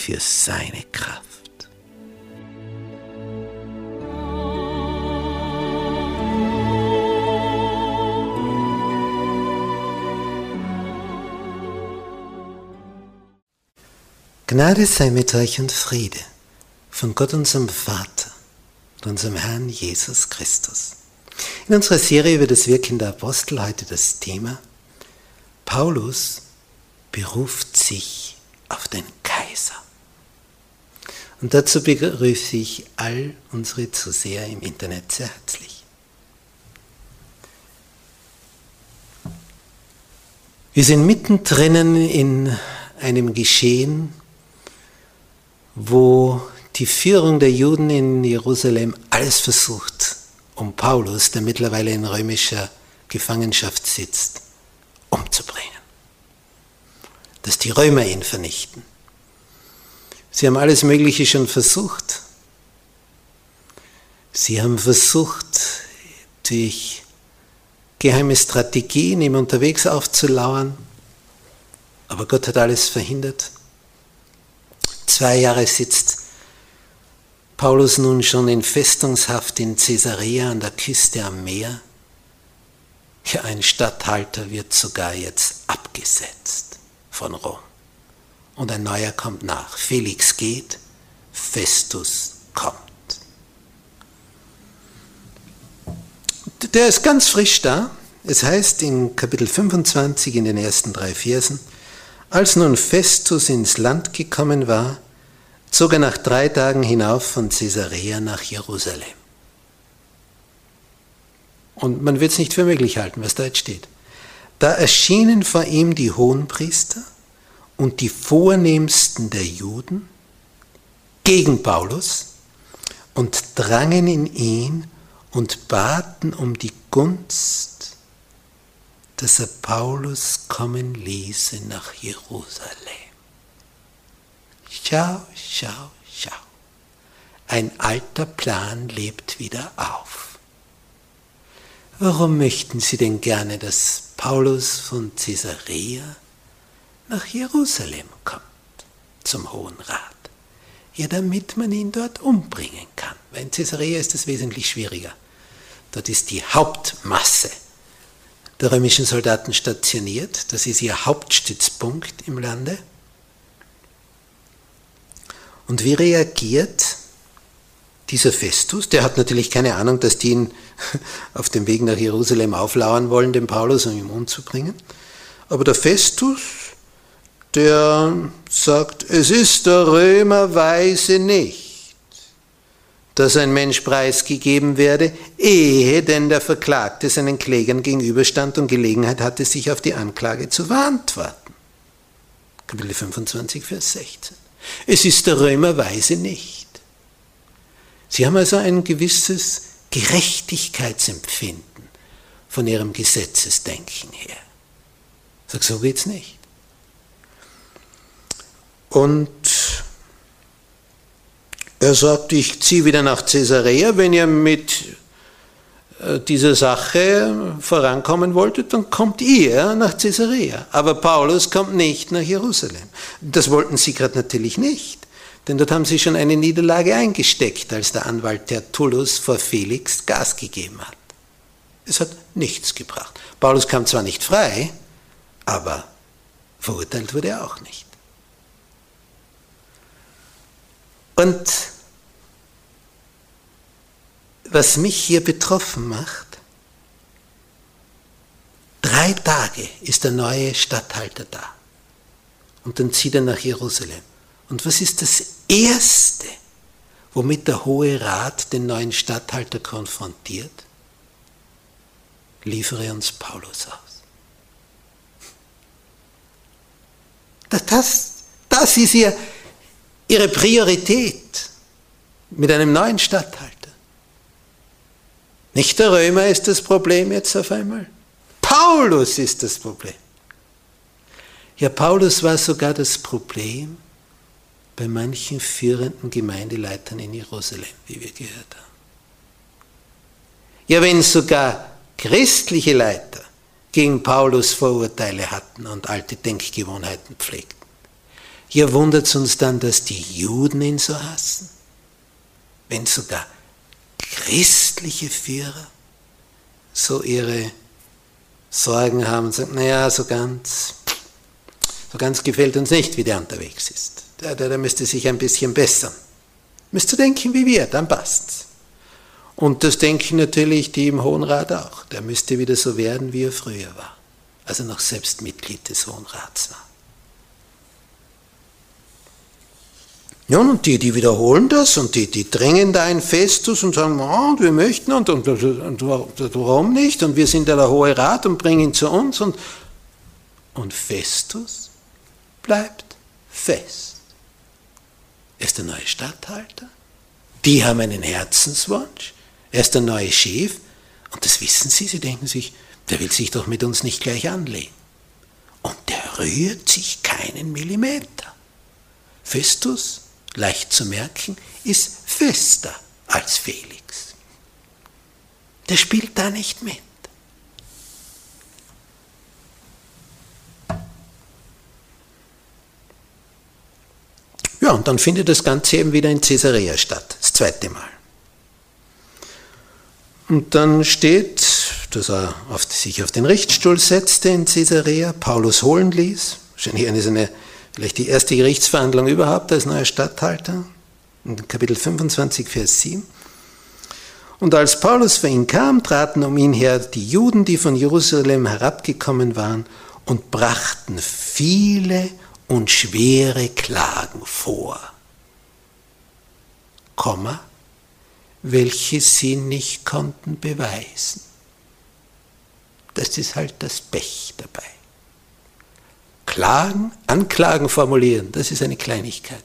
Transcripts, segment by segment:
Für seine Kraft. Gnade sei mit euch und Friede von Gott unserem Vater und unserem Herrn Jesus Christus. In unserer Serie über das Wirken der Apostel heute das Thema Paulus beruft sich auf den Kaiser. Und dazu begrüße ich all unsere Zuseher im Internet sehr herzlich. Wir sind mittendrin in einem Geschehen, wo die Führung der Juden in Jerusalem alles versucht, um Paulus, der mittlerweile in römischer Gefangenschaft sitzt, umzubringen. Dass die Römer ihn vernichten. Sie haben alles Mögliche schon versucht. Sie haben versucht, durch geheime Strategien ihm unterwegs aufzulauern, aber Gott hat alles verhindert. Zwei Jahre sitzt Paulus nun schon in Festungshaft in Caesarea an der Küste am Meer. Ja, ein Statthalter wird sogar jetzt abgesetzt von Rom und ein neuer kommt nach. Felix geht, Festus kommt. Der ist ganz frisch da. Es heißt in Kapitel 25 in den ersten drei Versen, als nun Festus ins Land gekommen war, zog er nach drei Tagen hinauf von Caesarea nach Jerusalem. Und man wird es nicht für möglich halten, was da jetzt steht. Da erschienen vor ihm die Hohenpriester und die Vornehmsten der Juden gegen Paulus und drangen in ihn und baten um die Gunst, dass er Paulus kommen ließe nach Jerusalem. Schau, schau, schau. Ein alter Plan lebt wieder auf. Warum möchten Sie denn gerne, dass Paulus von Caesarea nach Jerusalem kommt, zum Hohen Rat. Ja, damit man ihn dort umbringen kann. Weil in Caesarea ist es wesentlich schwieriger. Dort ist die Hauptmasse der römischen Soldaten stationiert. Das ist ihr Hauptstützpunkt im Lande. Und wie reagiert dieser Festus? Der hat natürlich keine Ahnung, dass die ihn auf dem Weg nach Jerusalem auflauern wollen, den Paulus, um ihn umzubringen. Aber der Festus der sagt, es ist der Römerweise nicht, dass ein Mensch preisgegeben werde, ehe denn der Verklagte seinen Klägern gegenüberstand und Gelegenheit hatte, sich auf die Anklage zu beantworten. Kapitel 25, Vers 16. Es ist der Römerweise nicht. Sie haben also ein gewisses Gerechtigkeitsempfinden von ihrem Gesetzesdenken her. Sag, so geht's nicht. Und er sagt, ich ziehe wieder nach Caesarea, wenn ihr mit äh, dieser Sache vorankommen wolltet, dann kommt ihr nach Caesarea. Aber Paulus kommt nicht nach Jerusalem. Das wollten sie gerade natürlich nicht, denn dort haben sie schon eine Niederlage eingesteckt, als der Anwalt Tertullus vor Felix Gas gegeben hat. Es hat nichts gebracht. Paulus kam zwar nicht frei, aber Verurteilt wurde er auch nicht. Und was mich hier betroffen macht, drei Tage ist der neue Statthalter da. Und dann zieht er nach Jerusalem. Und was ist das Erste, womit der Hohe Rat den neuen Statthalter konfrontiert? Liefere uns Paulus aus. Das, das ist ihr, ihre Priorität mit einem neuen Statthalter. Nicht der Römer ist das Problem jetzt auf einmal. Paulus ist das Problem. Ja, Paulus war sogar das Problem bei manchen führenden Gemeindeleitern in Jerusalem, wie wir gehört haben. Ja, wenn sogar christliche Leiter gegen Paulus Vorurteile hatten und alte Denkgewohnheiten pflegten, ja, wundert es uns dann, dass die Juden ihn so hassen, wenn sogar christliche Führer so ihre Sorgen haben und sagen, naja, so ganz, so ganz gefällt uns nicht, wie der unterwegs ist. Der, der, der müsste sich ein bisschen bessern. Müsste denken wie wir, dann passt's. Und das denken natürlich die im Hohen Rat auch. Der müsste wieder so werden, wie er früher war, als er noch selbst Mitglied des Hohen Rats war. Ja, und die, die wiederholen das und die, die drängen da ein Festus und sagen, oh, wir möchten und, und, und, und, warum nicht? Und wir sind ja der Hohe Rat und bringen ihn zu uns. Und, und Festus bleibt fest. Er ist der neue Statthalter. Die haben einen Herzenswunsch. Er ist der neue Chef. Und das wissen sie. Sie denken sich, der will sich doch mit uns nicht gleich anlegen. Und der rührt sich keinen Millimeter. Festus leicht zu merken, ist fester als Felix. Der spielt da nicht mit. Ja, und dann findet das Ganze eben wieder in Caesarea statt, das zweite Mal. Und dann steht, dass er auf, sich auf den Richtstuhl setzte in Caesarea, Paulus holen ließ, wahrscheinlich eine seiner vielleicht die erste Gerichtsverhandlung überhaupt als neuer Statthalter, in Kapitel 25, Vers 7. Und als Paulus für ihn kam, traten um ihn her die Juden, die von Jerusalem herabgekommen waren, und brachten viele und schwere Klagen vor, Komma, welche sie nicht konnten beweisen. Das ist halt das Pech dabei. Klagen, Anklagen formulieren, das ist eine Kleinigkeit.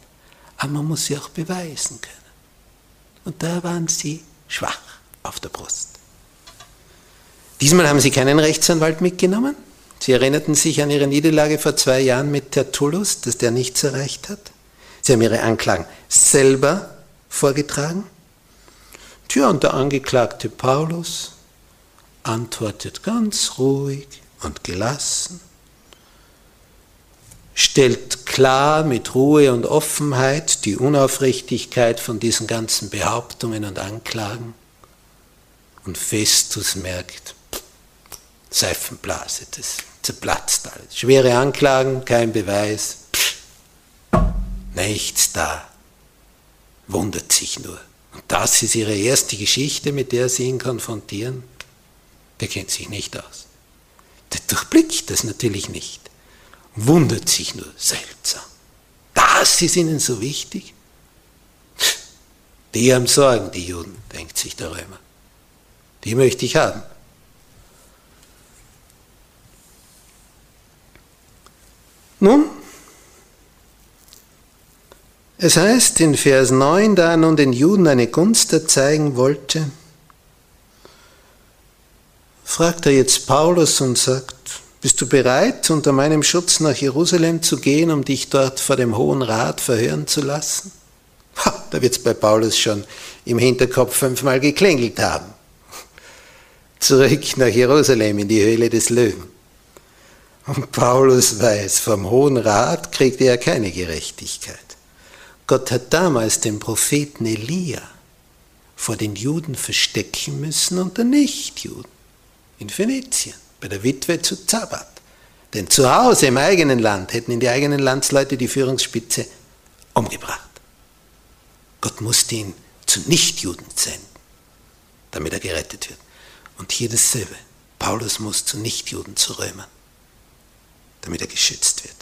Aber man muss sie auch beweisen können. Und da waren sie schwach auf der Brust. Diesmal haben sie keinen Rechtsanwalt mitgenommen. Sie erinnerten sich an ihre Niederlage vor zwei Jahren mit Tertullus, dass der nichts erreicht hat. Sie haben ihre Anklagen selber vorgetragen. Tja, und der Angeklagte Paulus antwortet ganz ruhig und gelassen stellt klar mit Ruhe und Offenheit die Unaufrichtigkeit von diesen ganzen Behauptungen und Anklagen. Und Festus merkt, Seifenblase, das zerplatzt alles. Schwere Anklagen, kein Beweis, nichts da, wundert sich nur. Und das ist ihre erste Geschichte, mit der sie ihn konfrontieren. Der kennt sich nicht aus. Der durchblickt das natürlich nicht wundert sich nur seltsam. Das ist ihnen so wichtig? Die haben Sorgen, die Juden, denkt sich der Römer. Die möchte ich haben. Nun, es heißt in Vers 9, da er nun den Juden eine Gunst erzeigen wollte, fragt er jetzt Paulus und sagt, bist du bereit, unter meinem Schutz nach Jerusalem zu gehen, um dich dort vor dem Hohen Rat verhören zu lassen? Ha, da wird es bei Paulus schon im Hinterkopf fünfmal geklingelt haben. Zurück nach Jerusalem in die Höhle des Löwen. Und Paulus weiß, vom Hohen Rat kriegt er keine Gerechtigkeit. Gott hat damals den Propheten Elia vor den Juden verstecken müssen unter Nichtjuden in Phönizien bei der Witwe zu Zabat. Denn zu Hause im eigenen Land hätten in die eigenen Landsleute die Führungsspitze umgebracht. Gott musste ihn zu Nichtjuden senden, damit er gerettet wird. Und hier dasselbe. Paulus muss zu Nichtjuden, zu Römern, damit er geschützt wird.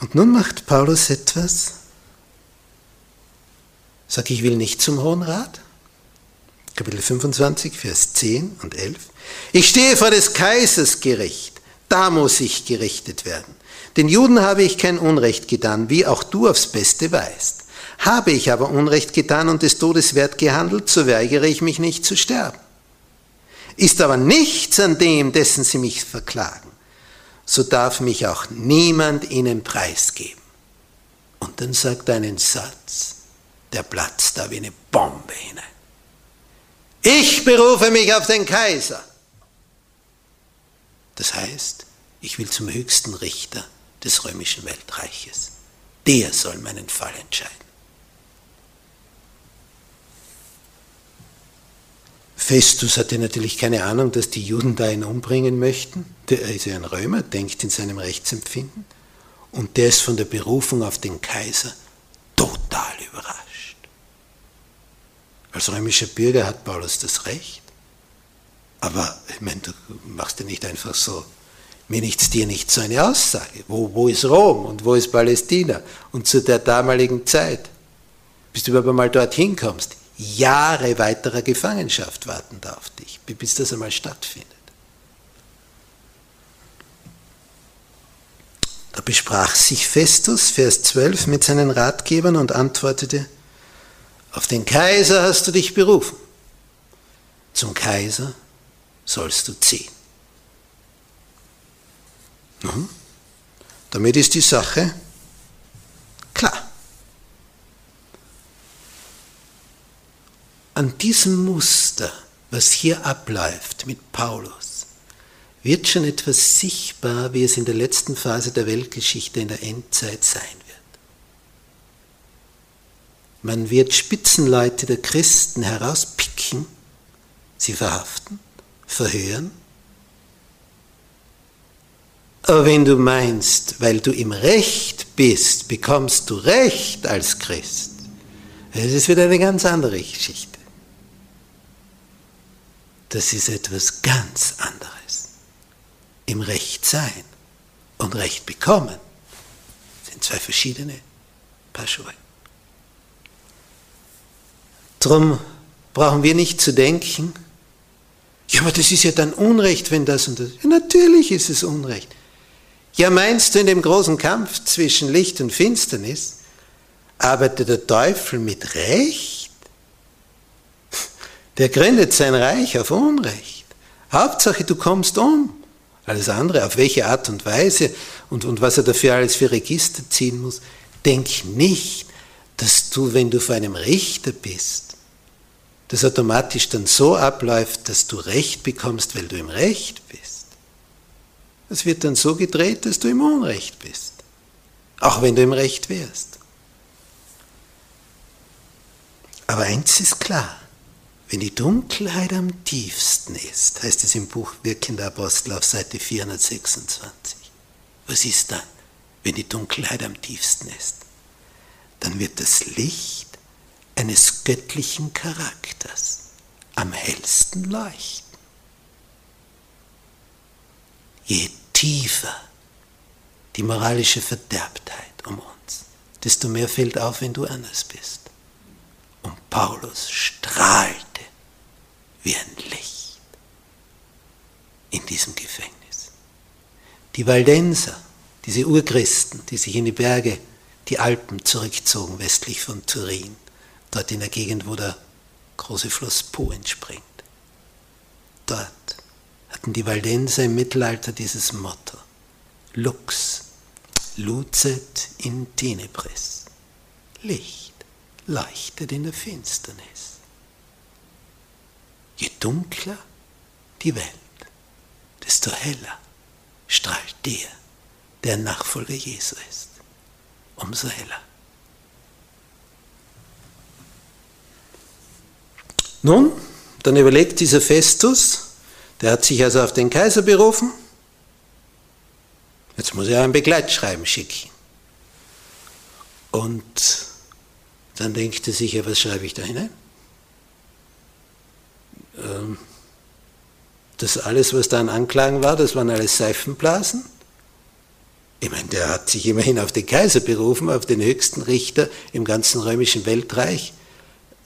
Und nun macht Paulus etwas, Sag ich will nicht zum Hohen Rat? Kapitel 25, Vers 10 und 11. Ich stehe vor des Kaisers Gericht, da muss ich gerichtet werden. Den Juden habe ich kein Unrecht getan, wie auch du aufs Beste weißt. Habe ich aber Unrecht getan und des Todes wert gehandelt, so weigere ich mich nicht zu sterben. Ist aber nichts an dem, dessen sie mich verklagen, so darf mich auch niemand ihnen preisgeben. Und dann sagt er einen Satz, der platzt da wie eine Bombe hinein. Ich berufe mich auf den Kaiser. Das heißt, ich will zum höchsten Richter des römischen Weltreiches. Der soll meinen Fall entscheiden. Festus hatte natürlich keine Ahnung, dass die Juden da ihn umbringen möchten. Der ist ja ein Römer, denkt in seinem Rechtsempfinden. Und der ist von der Berufung auf den Kaiser total überrascht. Als römischer Bürger hat Paulus das Recht. Aber ich meine, du machst ja nicht einfach so, mir nichts, dir nichts, so eine Aussage. Wo, wo ist Rom und wo ist Palästina? Und zu der damaligen Zeit, bis du überhaupt mal dorthin kommst, Jahre weiterer Gefangenschaft warten da auf dich, bis das einmal stattfindet. Da besprach sich Festus, Vers 12, mit seinen Ratgebern und antwortete, auf den Kaiser hast du dich berufen. Zum Kaiser sollst du ziehen. Nun, damit ist die Sache klar. An diesem Muster, was hier abläuft mit Paulus, wird schon etwas sichtbar, wie es in der letzten Phase der Weltgeschichte in der Endzeit sein. Man wird Spitzenleute der Christen herauspicken, sie verhaften, verhören. Aber wenn du meinst, weil du im Recht bist, bekommst du Recht als Christ, das ist wieder eine ganz andere Geschichte. Das ist etwas ganz anderes. Im Recht sein und Recht bekommen sind zwei verschiedene Paar Schuhe. Darum brauchen wir nicht zu denken, ja, aber das ist ja dann Unrecht, wenn das und das. Ja, natürlich ist es Unrecht. Ja, meinst du, in dem großen Kampf zwischen Licht und Finsternis arbeitet der Teufel mit Recht? Der gründet sein Reich auf Unrecht. Hauptsache, du kommst um. Alles andere, auf welche Art und Weise und, und was er dafür alles für Register ziehen muss, denk nicht, dass du, wenn du vor einem Richter bist, das automatisch dann so abläuft, dass du Recht bekommst, weil du im Recht bist. Es wird dann so gedreht, dass du im Unrecht bist, auch wenn du im Recht wärst. Aber eins ist klar, wenn die Dunkelheit am tiefsten ist, heißt es im Buch Wirkender Apostel auf Seite 426, was ist dann, wenn die Dunkelheit am tiefsten ist? Dann wird das Licht eines göttlichen Charakters am hellsten leuchten. Je tiefer die moralische Verderbtheit um uns, desto mehr fällt auf, wenn du anders bist. Und Paulus strahlte wie ein Licht in diesem Gefängnis. Die Waldenser, diese Urchristen, die sich in die Berge, die Alpen zurückzogen westlich von Turin, dort in der Gegend, wo der große Fluss Po entspringt. Dort hatten die Waldenser im Mittelalter dieses Motto: Lux, lucet in tenebris. Licht leuchtet in der Finsternis. Je dunkler die Welt, desto heller strahlt der, der Nachfolger Jesu ist. Umso heller. Nun, dann überlegt dieser Festus, der hat sich also auf den Kaiser berufen, Jetzt muss er ein Begleitschreiben schicken. Und dann denkt er sich, ja, was schreibe ich da hinein? Ähm, das alles, was da an Anklagen war, das waren alles Seifenblasen. Ich meine, der hat sich immerhin auf den Kaiser berufen, auf den höchsten Richter im ganzen römischen Weltreich.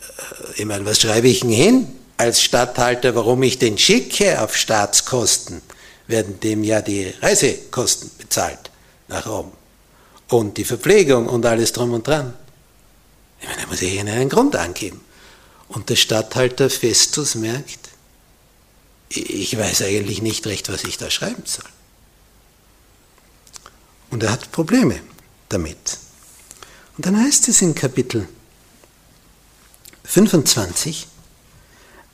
Äh, ich meine, was schreibe ich denn hin als Statthalter, warum ich den schicke auf Staatskosten? Werden dem ja die Reisekosten bezahlt nach Rom. Und die Verpflegung und alles drum und dran. Ich meine, da muss ich einen Grund angeben. Und der Statthalter Festus merkt, ich weiß eigentlich nicht recht, was ich da schreiben soll. Und er hat Probleme damit. Und dann heißt es in Kapitel 25,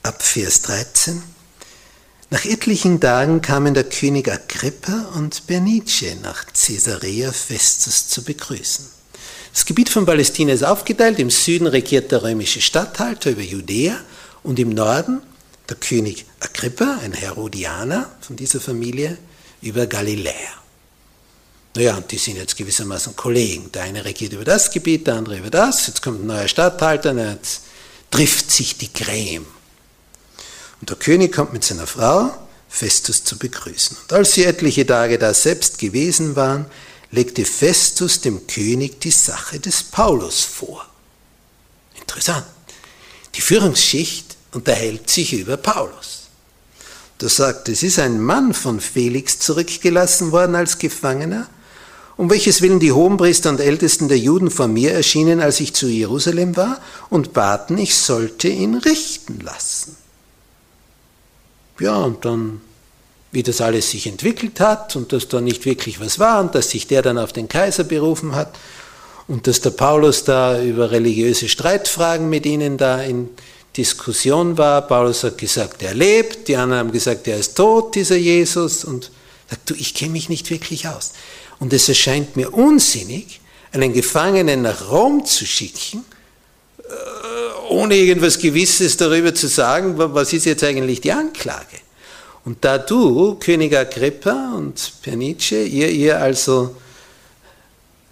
ab Vers 13, nach etlichen Tagen kamen der König Agrippa und Bernice nach Caesarea Festus zu begrüßen. Das Gebiet von Palästina ist aufgeteilt. Im Süden regiert der römische Statthalter über Judäa und im Norden der König Agrippa, ein Herodianer von dieser Familie, über Galiläa. Naja, und die sind jetzt gewissermaßen Kollegen. Der eine regiert über das Gebiet, der andere über das. Jetzt kommt ein neuer Statthalter, jetzt trifft sich die Creme. Und der König kommt mit seiner Frau, Festus zu begrüßen. Und als sie etliche Tage da selbst gewesen waren, legte Festus dem König die Sache des Paulus vor. Interessant. Die Führungsschicht unterhält sich über Paulus. Da sagt, es ist ein Mann von Felix zurückgelassen worden als Gefangener, um welches Willen die Hohenpriester und Ältesten der Juden vor mir erschienen, als ich zu Jerusalem war, und baten, ich sollte ihn richten lassen. Ja, und dann, wie das alles sich entwickelt hat und dass da nicht wirklich was war und dass sich der dann auf den Kaiser berufen hat und dass der Paulus da über religiöse Streitfragen mit ihnen da in Diskussion war. Paulus hat gesagt, er lebt, die anderen haben gesagt, er ist tot, dieser Jesus, und sagt, du, ich kenne mich nicht wirklich aus. Und es erscheint mir unsinnig, einen Gefangenen nach Rom zu schicken, äh, ohne irgendwas Gewisses darüber zu sagen, was ist jetzt eigentlich die Anklage. Und da du, König Agrippa und Pernice, ihr, ihr also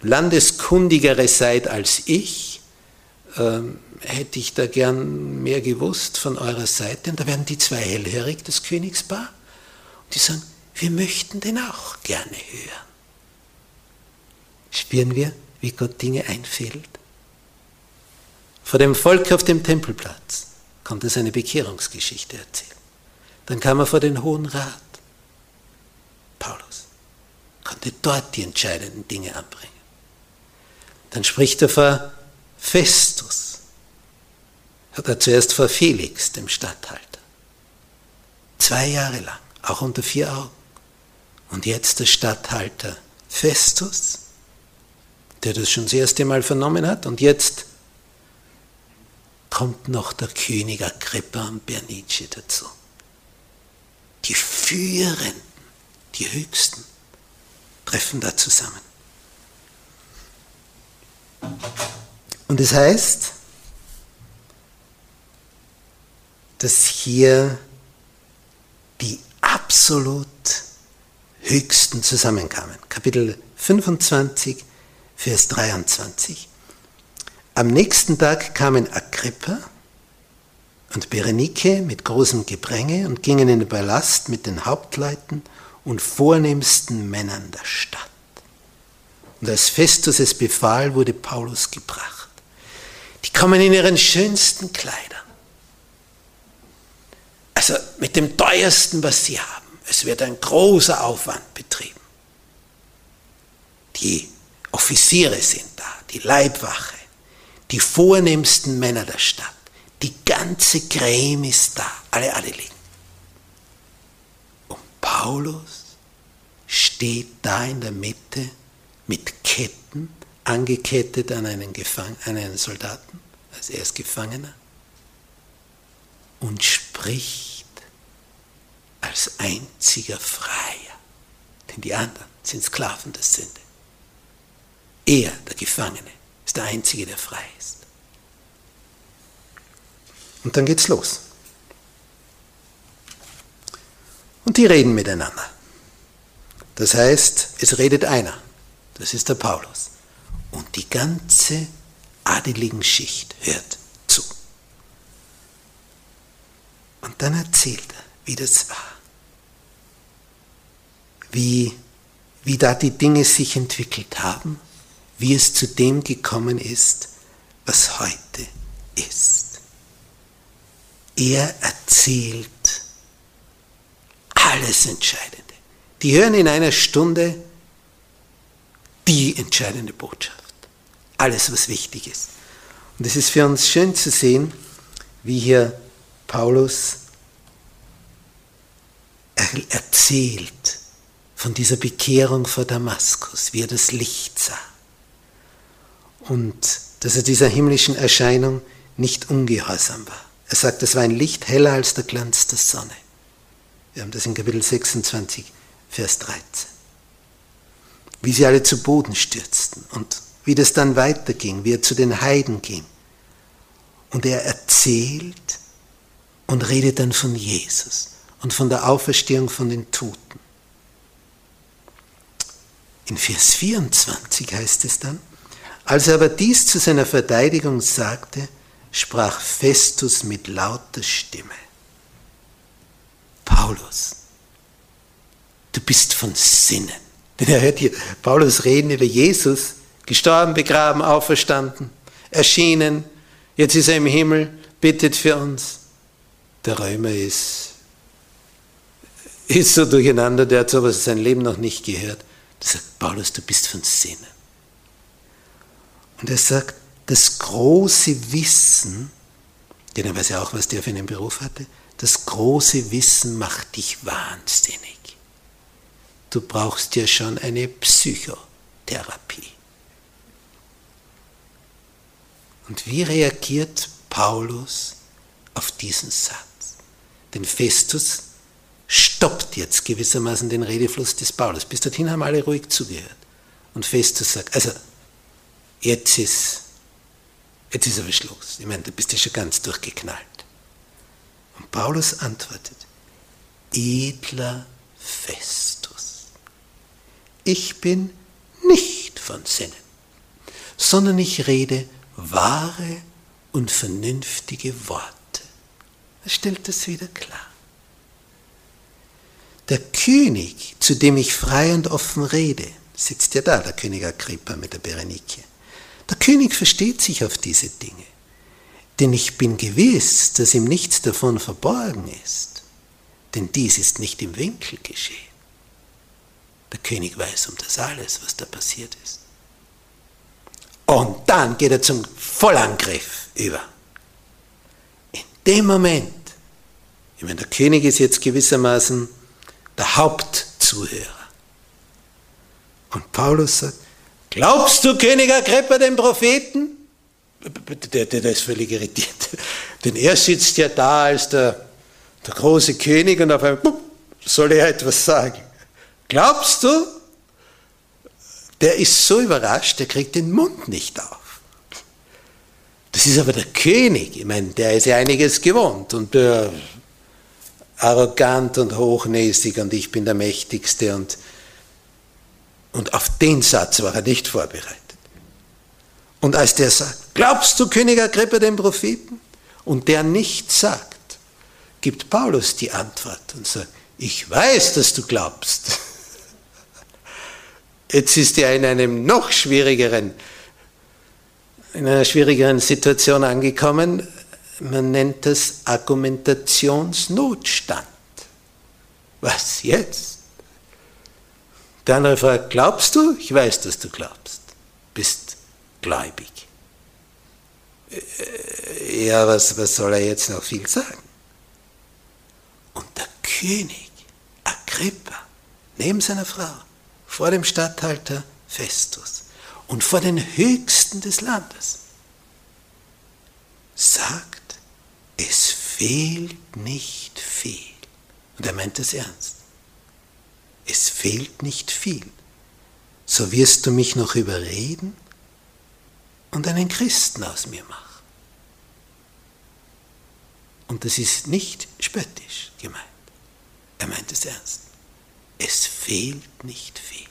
landeskundigere seid als ich, ähm, hätte ich da gern mehr gewusst von eurer Seite. Und da werden die zwei hellhörig, das Königspaar, und die sagen, wir möchten den auch gerne hören. Spüren wir, wie Gott Dinge einfällt? Vor dem Volk auf dem Tempelplatz konnte er seine Bekehrungsgeschichte erzählen. Dann kam er vor den Hohen Rat. Paulus konnte dort die entscheidenden Dinge anbringen. Dann spricht er vor Festus hat er zuerst vor Felix, dem Statthalter. Zwei Jahre lang, auch unter vier Augen. Und jetzt der Statthalter Festus, der das schon das erste Mal vernommen hat. Und jetzt kommt noch der König Agrippa und Bernice dazu. Die Führenden, die Höchsten, treffen da zusammen. Und es heißt, dass hier die absolut höchsten zusammenkamen. Kapitel 25, Vers 23. Am nächsten Tag kamen Agrippa und Berenike mit großem Gepränge und gingen in den Palast mit den Hauptleuten und vornehmsten Männern der Stadt. Und als Festus es befahl, wurde Paulus gebracht. Die kommen in ihren schönsten Kleidern also mit dem teuersten, was sie haben. Es wird ein großer Aufwand betrieben. Die Offiziere sind da, die Leibwache, die vornehmsten Männer der Stadt. Die ganze Creme ist da, alle Adeligen. Und Paulus steht da in der Mitte mit Ketten angekettet an einen, Gefang an einen Soldaten, als er ist Gefangener, und spricht als einziger Freier, denn die anderen sind Sklaven der Sünde. Er, der Gefangene, ist der Einzige, der frei ist. Und dann geht's los. Und die reden miteinander. Das heißt, es redet einer, das ist der Paulus. Und die ganze adeligen Schicht hört zu. Und dann erzählt er, wie das war. Wie, wie da die Dinge sich entwickelt haben, wie es zu dem gekommen ist, was heute ist. Er erzählt alles Entscheidende. Die hören in einer Stunde die entscheidende Botschaft. Alles, was wichtig ist. Und es ist für uns schön zu sehen, wie hier Paulus erzählt von dieser Bekehrung vor Damaskus, wie er das Licht sah. Und dass er dieser himmlischen Erscheinung nicht ungehorsam war. Er sagt, es war ein Licht heller als der Glanz der Sonne. Wir haben das in Kapitel 26, Vers 13. Wie sie alle zu Boden stürzten und wie das dann weiterging, wie er zu den Heiden ging. Und er erzählt und redet dann von Jesus und von der Auferstehung von den Toten. In Vers 24 heißt es dann, als er aber dies zu seiner Verteidigung sagte, sprach Festus mit lauter Stimme. Paulus, du bist von Sinnen. Denn er hört hier Paulus reden über Jesus, gestorben, begraben, auferstanden, erschienen, jetzt ist er im Himmel, bittet für uns. Der Römer ist, ist so durcheinander, der hat sowas sein Leben noch nicht gehört. Er sagt, Paulus, du bist von Sinnen. Und er sagt, das große Wissen, denn er weiß ja auch, was der für einen Beruf hatte, das große Wissen macht dich wahnsinnig. Du brauchst ja schon eine Psychotherapie. Und wie reagiert Paulus auf diesen Satz? Denn Festus stoppt jetzt gewissermaßen den Redefluss des Paulus. Bis dorthin haben alle ruhig zugehört. Und Festus sagt, also jetzt ist, jetzt ist aber Schluss. Ich meine, du bist ja schon ganz durchgeknallt. Und Paulus antwortet, edler Festus, ich bin nicht von Sinnen, sondern ich rede wahre und vernünftige Worte. Er stellt das wieder klar. Der König, zu dem ich frei und offen rede, sitzt ja da, der König Agrippa mit der Berenike. Der König versteht sich auf diese Dinge denn ich bin gewiss, dass ihm nichts davon verborgen ist, denn dies ist nicht im Winkel geschehen. Der König weiß um das alles, was da passiert ist. Und dann geht er zum Vollangriff über. In dem Moment, ich meine, der König ist jetzt gewissermaßen der Hauptzuhörer. Und Paulus sagt, glaubst du, König Agrippa, den Propheten? der, der, der ist völlig irritiert. Denn er sitzt ja da als der, der große König und auf einmal soll er etwas sagen. Glaubst du? Der ist so überrascht, der kriegt den Mund nicht auf. Das ist aber der König. Ich meine, der ist ja einiges gewohnt und der arrogant und hochnäsig und ich bin der Mächtigste und, und auf den Satz war er nicht vorbereitet. Und als der sagt, glaubst du, König Agrippa, den Propheten? Und der nichts sagt, gibt Paulus die Antwort und sagt, ich weiß, dass du glaubst. Jetzt ist er in einem noch schwierigeren, in einer schwierigeren Situation angekommen. Man nennt das Argumentationsnotstand. Was jetzt? Der andere fragt, glaubst du? Ich weiß, dass du glaubst. Bist gläubig. Äh, ja, was, was soll er jetzt noch viel sagen? Und der König Agrippa, neben seiner Frau, vor dem Statthalter Festus und vor den Höchsten des Landes, sagt, es fehlt nicht viel. Und er meint es ernst. Es fehlt nicht viel. So wirst du mich noch überreden, und einen Christen aus mir mache. Und das ist nicht spöttisch gemeint. Er meint es ernst. es fehlt nicht viel.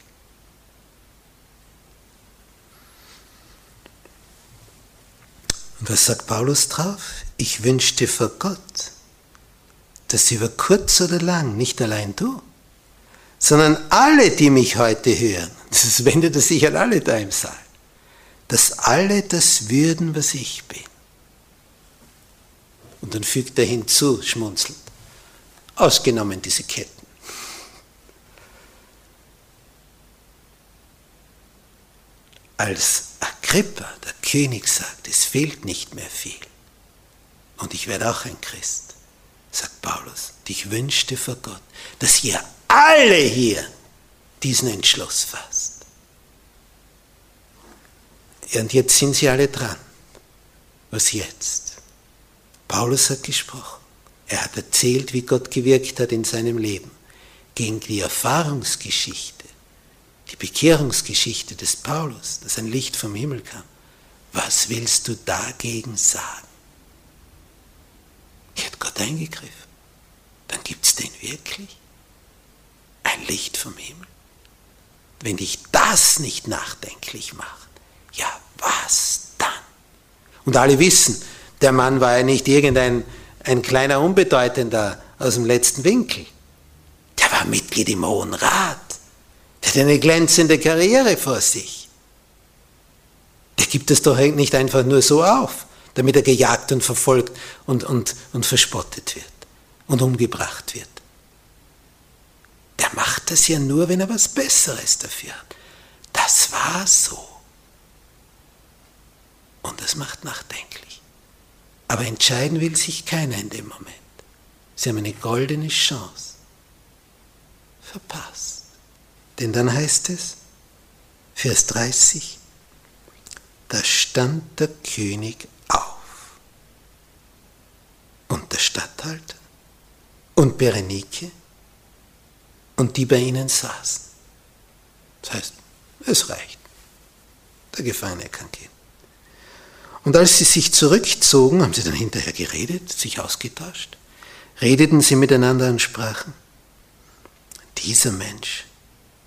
Und was sagt Paulus drauf? Ich wünschte vor Gott, dass über kurz oder lang, nicht allein du, sondern alle, die mich heute hören, das wendet er sich an alle da im Saal, dass alle das würden, was ich bin. Und dann fügt er hinzu, schmunzelnd, ausgenommen diese Ketten. Als Agrippa, der König, sagt, es fehlt nicht mehr viel. Und ich werde auch ein Christ, sagt Paulus. Und ich wünschte vor Gott, dass ihr alle hier diesen Entschluss fasst. Und jetzt sind sie alle dran. Was jetzt? Paulus hat gesprochen. Er hat erzählt, wie Gott gewirkt hat in seinem Leben. Gegen die Erfahrungsgeschichte, die Bekehrungsgeschichte des Paulus, dass ein Licht vom Himmel kam. Was willst du dagegen sagen? Hier hat Gott eingegriffen. Dann gibt es den wirklich? Ein Licht vom Himmel? Wenn dich das nicht nachdenklich macht, ja, was dann? Und alle wissen, der Mann war ja nicht irgendein ein kleiner Unbedeutender aus dem letzten Winkel. Der war Mitglied im Hohen Rat. Der hat eine glänzende Karriere vor sich. Der gibt es doch nicht einfach nur so auf, damit er gejagt und verfolgt und, und, und verspottet wird und umgebracht wird. Der macht das ja nur, wenn er was Besseres dafür hat. Das war so. Und das macht nachdenklich. Aber entscheiden will sich keiner in dem Moment. Sie haben eine goldene Chance verpasst. Denn dann heißt es, Vers 30, da stand der König auf und der Statthalter und Berenike und die bei ihnen saßen. Das heißt, es reicht. Der Gefangene kann gehen. Und als sie sich zurückzogen, haben sie dann hinterher geredet, sich ausgetauscht, redeten sie miteinander und sprachen, dieser Mensch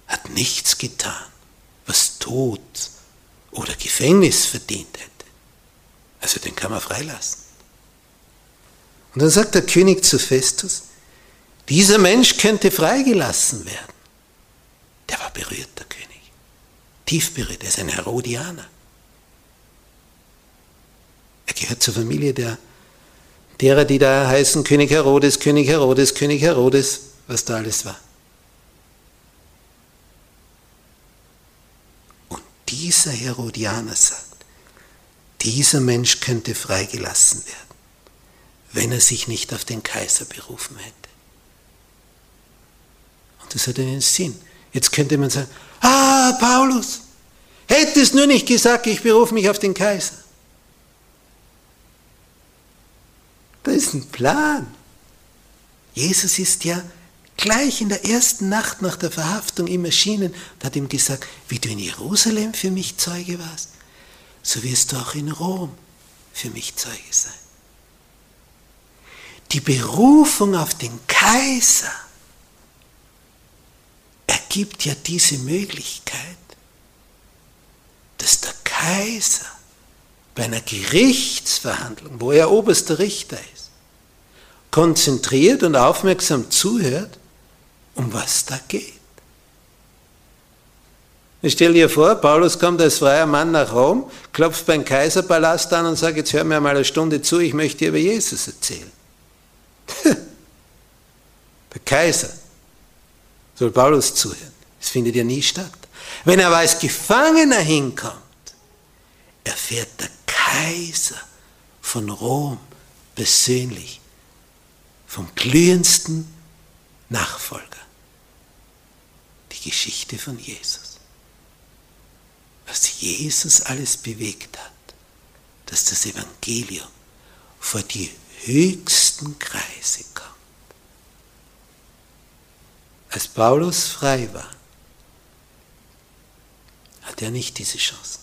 hat nichts getan, was Tod oder Gefängnis verdient hätte. Also den kann man freilassen. Und dann sagt der König zu Festus, dieser Mensch könnte freigelassen werden. Der war berührt, der König. Tief berührt, er ist ein Herodianer. Er gehört zur Familie der, derer, die da heißen König Herodes, König Herodes, König Herodes, was da alles war. Und dieser Herodianer sagt, dieser Mensch könnte freigelassen werden, wenn er sich nicht auf den Kaiser berufen hätte. Das hat einen Sinn. Jetzt könnte man sagen, ah, Paulus, hättest nur nicht gesagt, ich berufe mich auf den Kaiser. Da ist ein Plan. Jesus ist ja gleich in der ersten Nacht nach der Verhaftung ihm erschienen und hat ihm gesagt, wie du in Jerusalem für mich Zeuge warst, so wirst du auch in Rom für mich Zeuge sein. Die Berufung auf den Kaiser ergibt ja diese Möglichkeit, dass der Kaiser bei einer Gerichtsverhandlung, wo er oberster Richter ist, konzentriert und aufmerksam zuhört, um was da geht. Ich stelle dir vor, Paulus kommt als freier Mann nach Rom, klopft beim Kaiserpalast an und sagt, jetzt hör mir mal eine Stunde zu, ich möchte dir über Jesus erzählen. Der Kaiser soll Paulus zuhören. Das findet ja nie statt. Wenn er aber als Gefangener hinkommt, erfährt der Kaiser von Rom persönlich, vom glühendsten Nachfolger, die Geschichte von Jesus. Was Jesus alles bewegt hat, dass das Evangelium vor die höchsten Kreise kommt. Als Paulus frei war, hat er nicht diese Chance.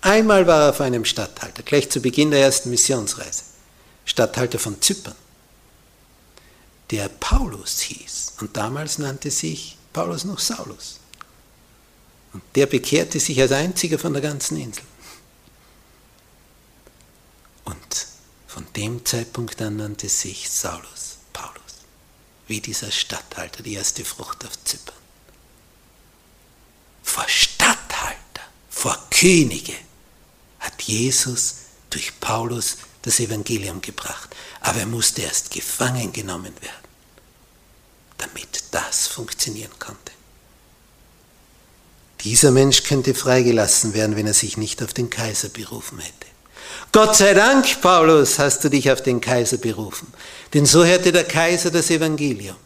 Einmal war er auf einem Statthalter, gleich zu Beginn der ersten Missionsreise, Statthalter von Zypern, der Paulus hieß und damals nannte sich Paulus noch Saulus. Und der bekehrte sich als einziger von der ganzen Insel. Und von dem Zeitpunkt an nannte sich Saulus wie dieser Statthalter, die erste Frucht auf Zypern. Vor Statthalter, vor Könige hat Jesus durch Paulus das Evangelium gebracht. Aber er musste erst gefangen genommen werden, damit das funktionieren konnte. Dieser Mensch könnte freigelassen werden, wenn er sich nicht auf den Kaiser berufen hätte. Gott sei Dank, Paulus, hast du dich auf den Kaiser berufen. Denn so hörte der Kaiser das Evangelium.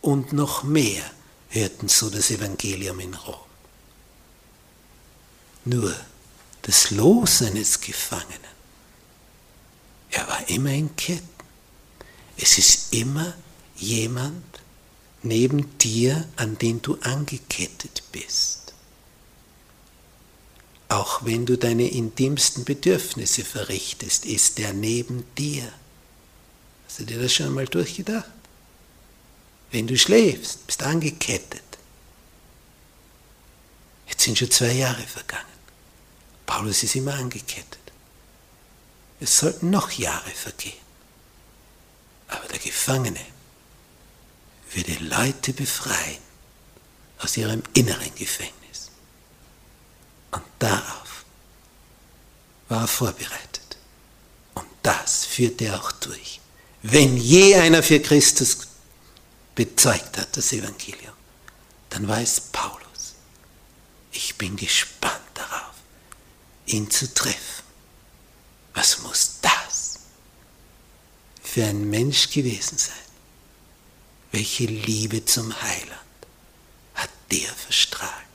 Und noch mehr hörten so das Evangelium in Rom. Nur das Los eines Gefangenen. Er war immer in Ketten. Es ist immer jemand neben dir, an den du angekettet bist. Auch wenn du deine intimsten Bedürfnisse verrichtest, ist er neben dir. Hast du dir das schon einmal durchgedacht? Wenn du schläfst, bist angekettet. Jetzt sind schon zwei Jahre vergangen. Paulus ist immer angekettet. Es sollten noch Jahre vergehen. Aber der Gefangene würde Leute befreien aus ihrem inneren Gefängnis. Und darauf war er vorbereitet. Und das führte er auch durch. Wenn je einer für Christus bezeugt hat, das Evangelium, dann war es Paulus. Ich bin gespannt darauf, ihn zu treffen. Was muss das für ein Mensch gewesen sein? Welche Liebe zum Heiland hat der verstrahlt?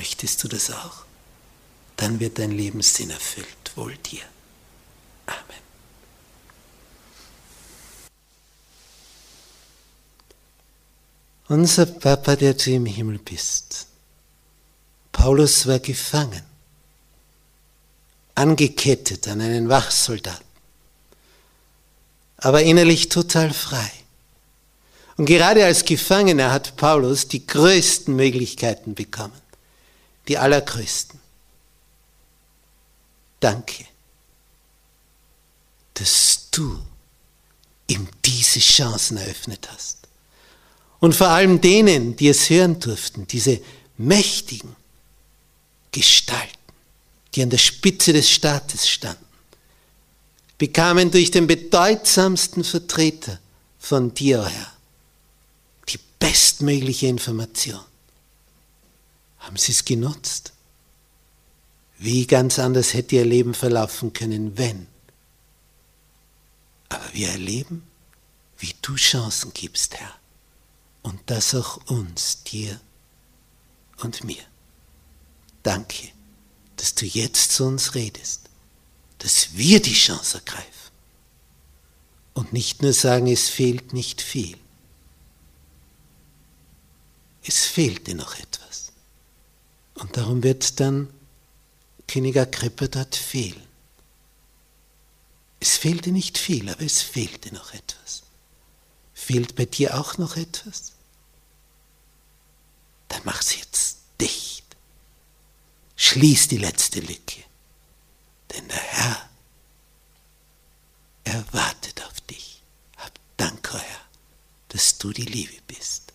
Möchtest du das auch? Dann wird dein Lebenssinn erfüllt. Wohl dir. Amen. Unser Papa, der du im Himmel bist. Paulus war gefangen angekettet an einen Wachsoldaten, aber innerlich total frei. Und gerade als Gefangener hat Paulus die größten Möglichkeiten bekommen, die allergrößten. Danke, dass du ihm diese Chancen eröffnet hast. Und vor allem denen, die es hören durften, diese mächtigen Gestalten die an der Spitze des Staates standen, bekamen durch den bedeutsamsten Vertreter von dir, Herr, die bestmögliche Information. Haben sie es genutzt? Wie ganz anders hätte ihr Leben verlaufen können, wenn? Aber wir erleben, wie du Chancen gibst, Herr. Und das auch uns, dir und mir. Danke dass du jetzt zu uns redest, dass wir die Chance ergreifen und nicht nur sagen, es fehlt nicht viel. Es fehlte noch etwas. Darum wird dann König Agrippa dort fehlen. Es fehlte nicht viel, aber es fehlte noch etwas. Fehlt bei dir auch noch etwas? Dann mach's jetzt dich. Schließ die letzte Lücke, denn der Herr, er wartet auf dich. Hab Dank, Herr, dass du die Liebe bist.